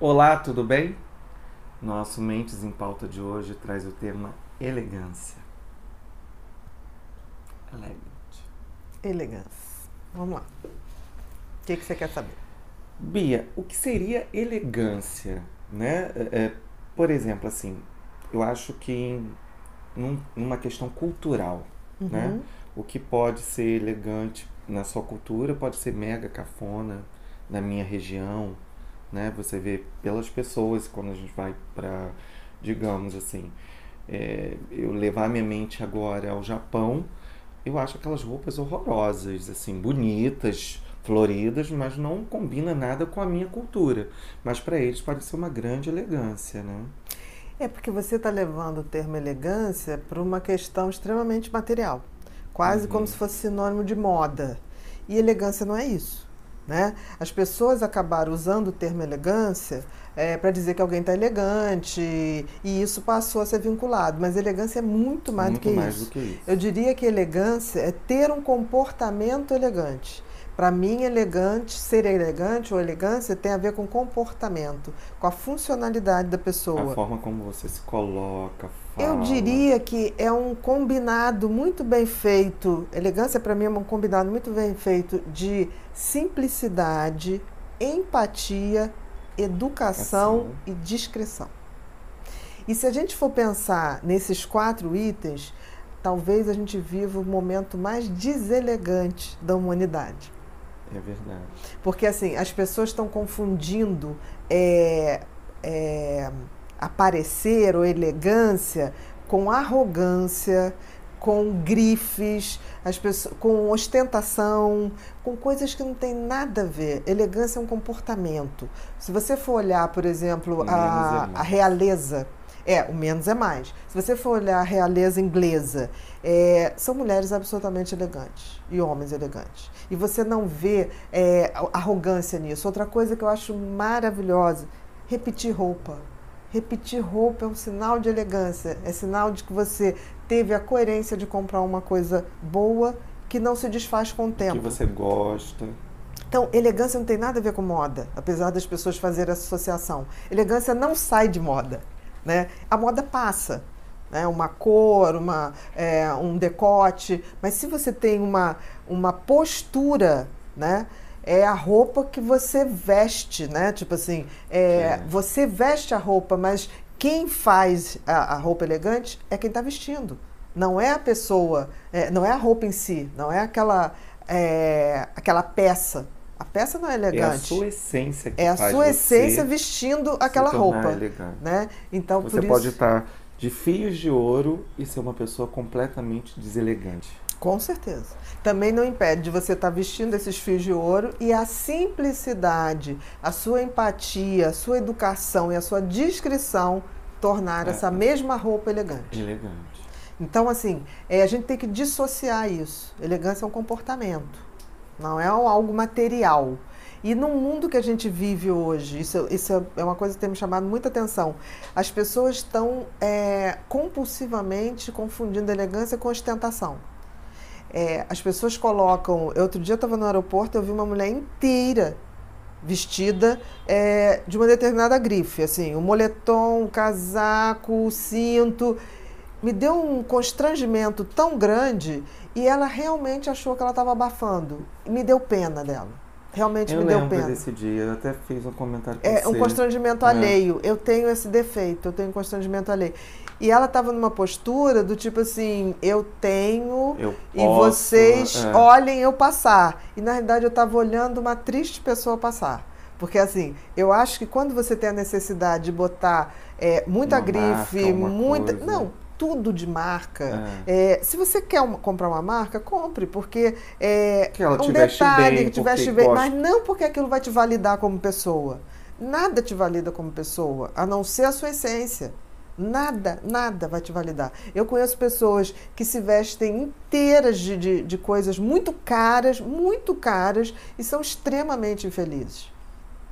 Olá, tudo bem? Nosso Mentes em Pauta de hoje traz o tema elegância. Elegante. Elegância. Vamos lá. O que, que você quer saber? Bia, o que seria elegância? Né? É, é por exemplo, assim, eu acho que em, num, numa questão cultural, Uhum. né? O que pode ser elegante na sua cultura pode ser mega cafona na minha região, né? Você vê pelas pessoas quando a gente vai para, digamos assim, é, eu levar minha mente agora ao Japão, eu acho aquelas roupas horrorosas, assim, bonitas, floridas, mas não combina nada com a minha cultura. Mas para eles pode ser uma grande elegância, né? É porque você está levando o termo elegância para uma questão extremamente material, quase Uhum. como se fosse sinônimo de moda. E elegância não é isso. Né? As pessoas acabaram usando o termo elegância para dizer que alguém está elegante e isso passou a ser vinculado. Mas elegância é muito mais, Muito do, que mais isso. do que isso. Eu diria que elegância é ter um comportamento elegante. Para mim, elegante, ser elegante ou elegância tem a ver com comportamento, com a funcionalidade da pessoa. A forma como você se coloca, fala. Eu diria que é um combinado muito bem feito. Elegância para mim é um combinado muito bem feito de simplicidade, empatia, educação Ação. e discrição. E se a gente for pensar nesses quatro itens, talvez a gente viva o momento mais deselegante da humanidade. É verdade. Porque assim, as pessoas estão confundindo é, é, aparecer ou elegância com arrogância, com grifes, as pessoas, com ostentação, com coisas que não tem nada a ver. Elegância é um comportamento. Se você for olhar, por exemplo, é a, mais. a realeza, é, o menos é mais. Se você for olhar a realeza inglesa, é, são mulheres absolutamente elegantes e homens elegantes. E você não vê é, arrogância nisso. Outra coisa que eu acho maravilhosa, repetir roupa. Repetir roupa é um sinal de elegância, é sinal de que você teve a coerência de comprar uma coisa boa que não se desfaz com o tempo. Que você gosta. Então, elegância não tem nada a ver com moda, apesar das pessoas fazerem essa associação. Elegância não sai de moda. Né? A moda passa. Né? Uma cor, uma, é, um decote. Mas se você tem uma, uma postura, né? É a roupa que você veste, né? Tipo assim, é, você veste a roupa, mas quem faz a, a roupa elegante é quem está vestindo. Não é a pessoa, é, não é a roupa em si, não é aquela, é, aquela peça. A peça não é É a elegante. sua essência que É a sua essência vestindo aquela roupa, elegante. né? Então Você por isso, pode estar de fios de ouro e ser uma pessoa completamente deselegante. Com certeza. Também não impede de você estar vestindo esses fios de ouro e a simplicidade, a sua empatia, a sua educação e a sua discrição tornar É. essa mesma roupa elegante. Elegante. Então, assim, é, a gente tem que dissociar isso. Elegância é um comportamento, não é algo material. E no mundo que a gente vive hoje, isso, isso é uma coisa que tem me chamado muita atenção. As pessoas estão é, compulsivamente confundindo elegância com ostentação. É, as pessoas colocam. eu, Outro dia eu estava no aeroporto eu vi uma mulher inteira vestida é, de uma determinada grife, assim, o moletom, o casaco, o cinto. Me deu um constrangimento tão grande e ela realmente achou que ela estava abafando. E me deu pena dela. Realmente Eu me deu pena. desse dia, eu até fiz um comentário com É você. um constrangimento É. alheio. Eu tenho esse defeito, eu tenho constrangimento alheio. E ela estava numa postura do tipo assim, eu tenho Eu e posso, vocês é. olhem eu passar. E na realidade eu estava olhando uma triste pessoa passar. Porque assim, eu acho que quando você tem a necessidade de botar é, muita Uma grife, marca, muita. coisa. Não, tudo de marca. É. É, se você quer uma- comprar uma marca, compre, porque é Que ela um te veste detalhe bem, que te veste bem, gosta. mas não porque aquilo vai te validar como pessoa. Nada te valida como pessoa, a não ser a sua essência. Nada, nada vai te validar. Eu conheço pessoas que se vestem inteiras de, de, de coisas muito caras, muito caras, e são extremamente infelizes.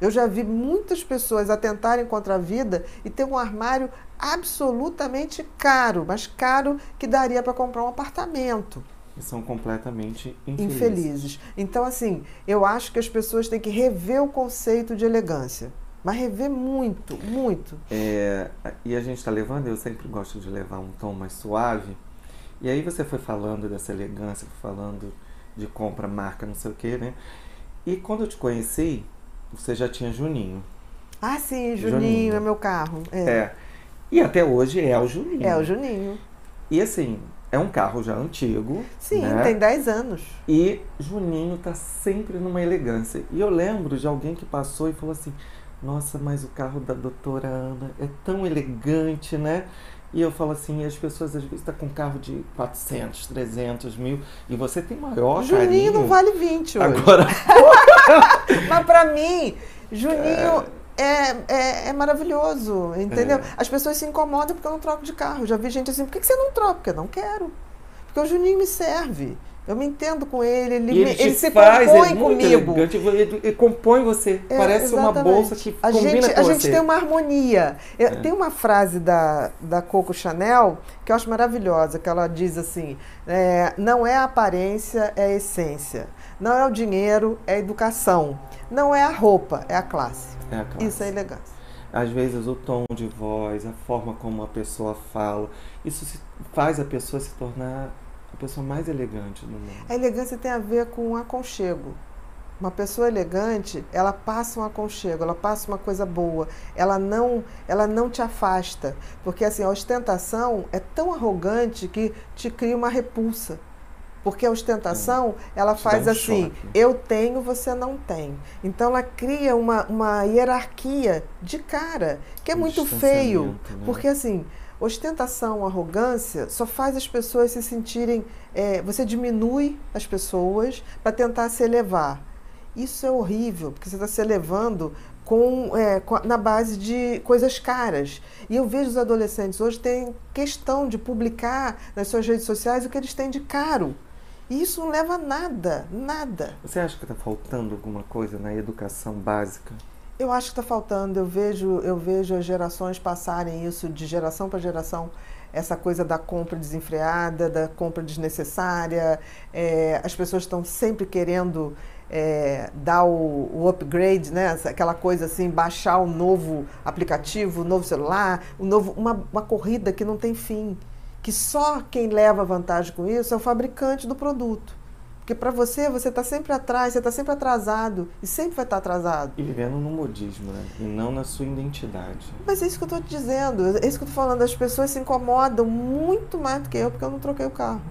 Eu já vi muitas pessoas atentarem contra a vida e ter um armário absolutamente caro, mas caro que daria para comprar um apartamento. E são completamente infelizes. Infelizes. Então, assim, eu acho que as pessoas têm que rever o conceito de elegância. Mas rever muito, muito. É, e a gente está levando, eu sempre gosto de levar um tom mais suave. E aí você foi falando dessa elegância, falando de compra, marca, não sei o quê, né? E quando eu te conheci, você já tinha Juninho. Ah, sim, Juninho, Juninho. é meu carro. É. é. E até hoje é o Juninho. É o Juninho. E assim, é um carro já antigo. Sim, né? tem 10 anos. E Juninho tá sempre numa elegância. E eu lembro de alguém que passou e falou assim: Nossa, mas o carro da doutora Ana é tão elegante, né? E eu falo assim, as pessoas às vezes estão tá com um carro de 400, 300 mil e você tem maior Juninho carinho. não vale 20 hoje. Agora... Mas para mim, Juninho é... É, é, é, maravilhoso, entendeu? É. As pessoas se incomodam porque eu não troco de carro. Já vi gente assim, por que você não troca? Porque eu não quero. Porque o Juninho me serve. Eu me entendo com ele, ele, ele, me, ele se faz, compõe é comigo. Elegante, ele, ele, compõe você. É, Parece exatamente. uma bolsa que a combina gente, com a você. gente tem uma harmonia. É. Tem uma frase da, da Coco Chanel que eu acho maravilhosa, que ela diz assim, é, não é a aparência, é a essência. Não é o dinheiro, é a educação. Não é a roupa, é a classe. É a classe. Isso é elegância. Às vezes o tom de voz, a forma como a pessoa fala, isso faz a pessoa se tornar a pessoa mais elegante do mundo. A elegância tem a ver com um aconchego. Uma pessoa elegante, ela passa um aconchego, ela passa uma coisa boa, ela não, ela não te afasta, porque assim, a ostentação é tão arrogante que te cria uma repulsa. Porque a ostentação, é. ela faz um assim, choque. eu tenho, você não tem. Então ela cria uma, uma hierarquia de cara, que é um muito feio. Né? Porque assim, Ostentação, arrogância só faz as pessoas se sentirem. É, você diminui as pessoas para tentar se elevar. Isso é horrível, porque você está se elevando com, é, com, na base de coisas caras. E eu vejo os adolescentes hoje têm questão de publicar nas suas redes sociais o que eles têm de caro. E isso não leva a nada, nada. Você acha que está faltando alguma coisa na educação básica? Eu acho que está faltando. Eu vejo, eu vejo as gerações passarem isso de geração para geração, essa coisa da compra desenfreada, da compra desnecessária. É, as pessoas estão sempre querendo é, dar o, o, upgrade, né? aquela coisa assim, baixar o novo aplicativo, o novo celular, o novo, uma, uma corrida que não tem fim. Que só quem leva vantagem com isso é o fabricante do produto. Porque para você, você está sempre atrás, você está sempre atrasado e sempre vai estar tá atrasado. E vivendo no modismo, né? E não na sua identidade. Mas é isso que eu estou te dizendo, é isso que eu estou falando. As pessoas se incomodam muito mais do que eu porque eu não troquei o carro.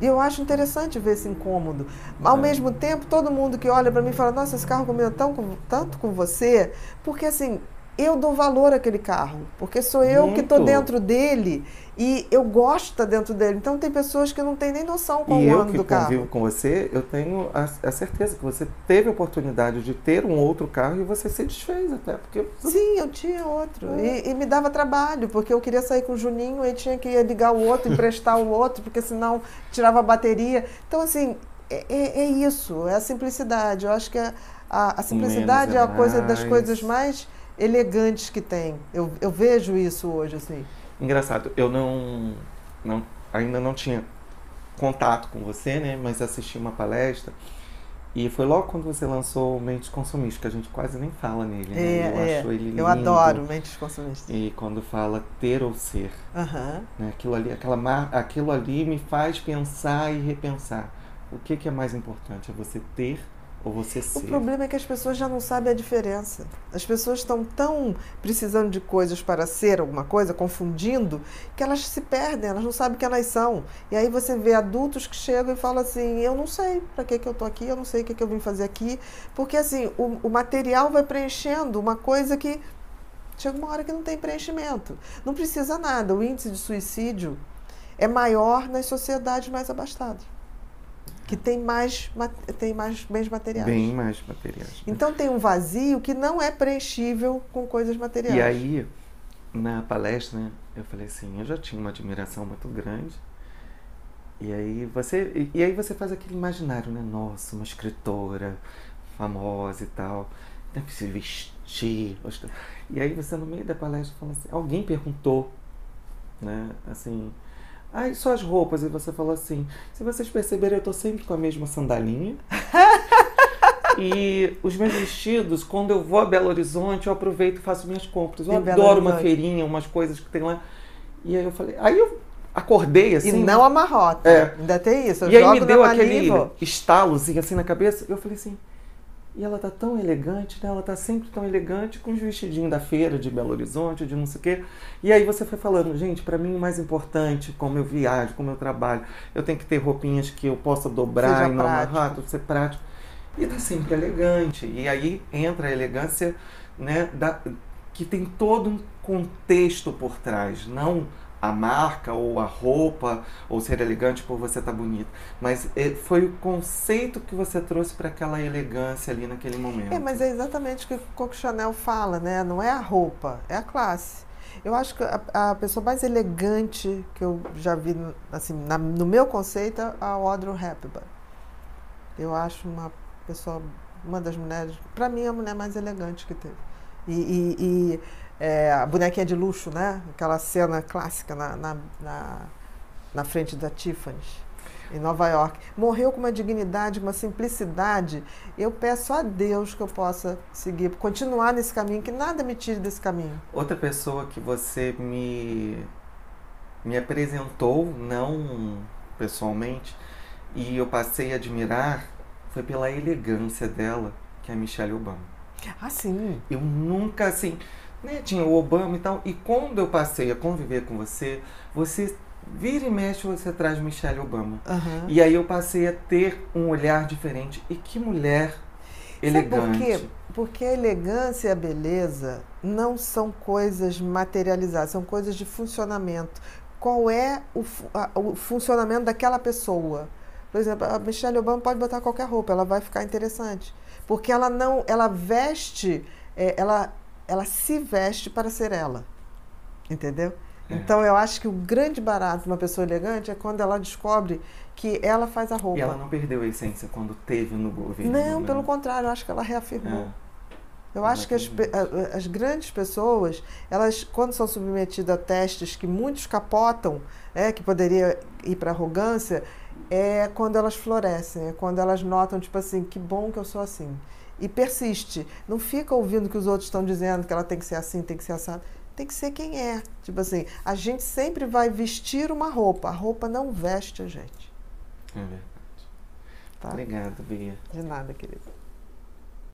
E eu acho interessante ver esse incômodo. Ao é. mesmo tempo, todo mundo que olha para mim fala: Nossa, esse carro combinou tão, tanto com você. Porque assim, eu dou valor àquele carro, porque sou eu Muito. que estou dentro dele e eu gosto de dentro dele. Então tem pessoas que não têm nem noção qual e o ano do carro. E eu que convivo com você, eu tenho a, a, certeza que você teve a oportunidade de ter um outro carro e você se desfez até porque sim, eu tinha outro é. e, e, me dava trabalho porque eu queria sair com o Juninho e tinha que ligar o outro, emprestar o outro porque senão tirava a bateria. Então assim é, é, é isso, é a simplicidade. Eu acho que a, a, a simplicidade é, é a coisa das coisas mais elegantes que tem. Eu, eu vejo isso hoje, assim. Engraçado, eu não, não ainda não tinha contato com você, né? Mas assisti uma palestra e foi logo quando você lançou Mentes Consumistas, que a gente quase nem fala nele, né? É, eu é. acho ele lindo. Eu adoro Mentes Consumistas. E quando fala ter ou ser, uhum. né? aquilo, ali, aquela mar... aquilo ali me faz pensar e repensar. O que, que é mais importante? É você ter ou você ser. O problema é que as pessoas já não sabem a diferença. As pessoas estão tão precisando de coisas para ser alguma coisa, confundindo, que elas se perdem, elas não sabem quem elas são. E aí você vê adultos que chegam e falam assim: eu não sei para que, que eu estou aqui, eu não sei o que, que eu vim fazer aqui. Porque assim, o, o material vai preenchendo uma coisa que chega uma hora que não tem preenchimento. Não precisa nada. O índice de suicídio é maior nas sociedades mais abastadas que tem mais, tem mais bens materiais. Bem mais materiais. Né? Então tem um vazio que não é preenchível com coisas materiais. E aí, na palestra, né, eu falei assim, eu já tinha uma admiração muito grande. E aí você, e, aí você faz aquele imaginário, né? Nossa, uma escritora famosa e tal, deve se vestir. E aí você no meio da palestra fala assim, alguém perguntou, né? Assim, Ai, só as roupas. E você falou assim: se vocês perceberem, eu tô sempre com a mesma sandalinha. E os meus vestidos, quando eu vou a Belo Horizonte, eu aproveito e faço minhas compras. Eu Em adoro uma feirinha, umas coisas que tem lá. E aí eu falei, aí eu acordei E assim. não amarrota. É. Ainda tem isso. E aí me deu aquele estalozinho assim na cabeça. Eu falei assim, e ela tá tão elegante, né? Ela tá sempre tão elegante com os vestidinhos da feira de Belo Horizonte, de não sei o quê. E aí você foi falando, gente, pra mim o mais importante, como eu viajo, como eu trabalho, eu tenho que ter roupinhas que eu possa dobrar Seja e não amarrar, tudo ser prático. E tá sempre elegante. E aí entra a elegância, né, da, que tem todo um contexto por trás, não a marca ou a roupa ou ser elegante por você estar bonito, mas eh, foi o conceito que você trouxe para aquela elegância ali naquele momento. É, mas é exatamente o que Coco Chanel fala, né? Não é a roupa, é a classe. Eu acho que a, a pessoa mais elegante que eu já vi, assim, na- no meu conceito, é a Audrey Hepburn. Eu acho uma pessoa, uma das mulheres, para mim, é a mulher mais elegante que teve. E, e- e, é, a bonequinha de luxo, né? Aquela cena clássica na, na, na, na frente da Tiffany's, em Nova York. Morreu com uma dignidade, uma simplicidade. Eu peço a Deus que eu possa seguir, continuar nesse caminho, que nada me tire desse caminho. Outra pessoa que você me me apresentou, não pessoalmente, e eu passei a admirar foi pela elegância dela, que é a Michelle Obama. Ah, sim. Eu nunca, assim, né, tinha o Obama e tal, e quando eu passei a conviver com você, você vira e mexe, você traz Michelle Obama. Aham. E aí eu passei a ter um olhar diferente. E que mulher elegante. Sabe por quê? Porque a elegância e a beleza não são coisas materializadas, são coisas de funcionamento. Qual é o, a- o funcionamento daquela pessoa? Por exemplo, a Michelle Obama pode botar qualquer roupa, ela vai ficar interessante. Porque ela não, ela veste, é, ela, ela se veste para ser ela. Entendeu? É. Então eu acho que o grande barato de uma pessoa elegante é quando ela descobre que ela faz a roupa. E ela não perdeu a essência quando teve no governo. Não, né? pelo contrário, eu acho que ela reafirmou. É. Eu acho que as, as grandes pessoas, elas, quando são submetidas a testes que muitos capotam, é, que poderia ir para arrogância, é quando elas florescem, é quando elas notam, tipo assim, que bom que eu sou assim. E persiste. Não fica ouvindo o que os outros estão dizendo, que ela tem que ser assim, tem que ser assado. Tem que ser quem é. Tipo assim, a gente sempre vai vestir uma roupa. A roupa não veste a gente. É verdade. Tá? Obrigado, Bia. De nada, querido.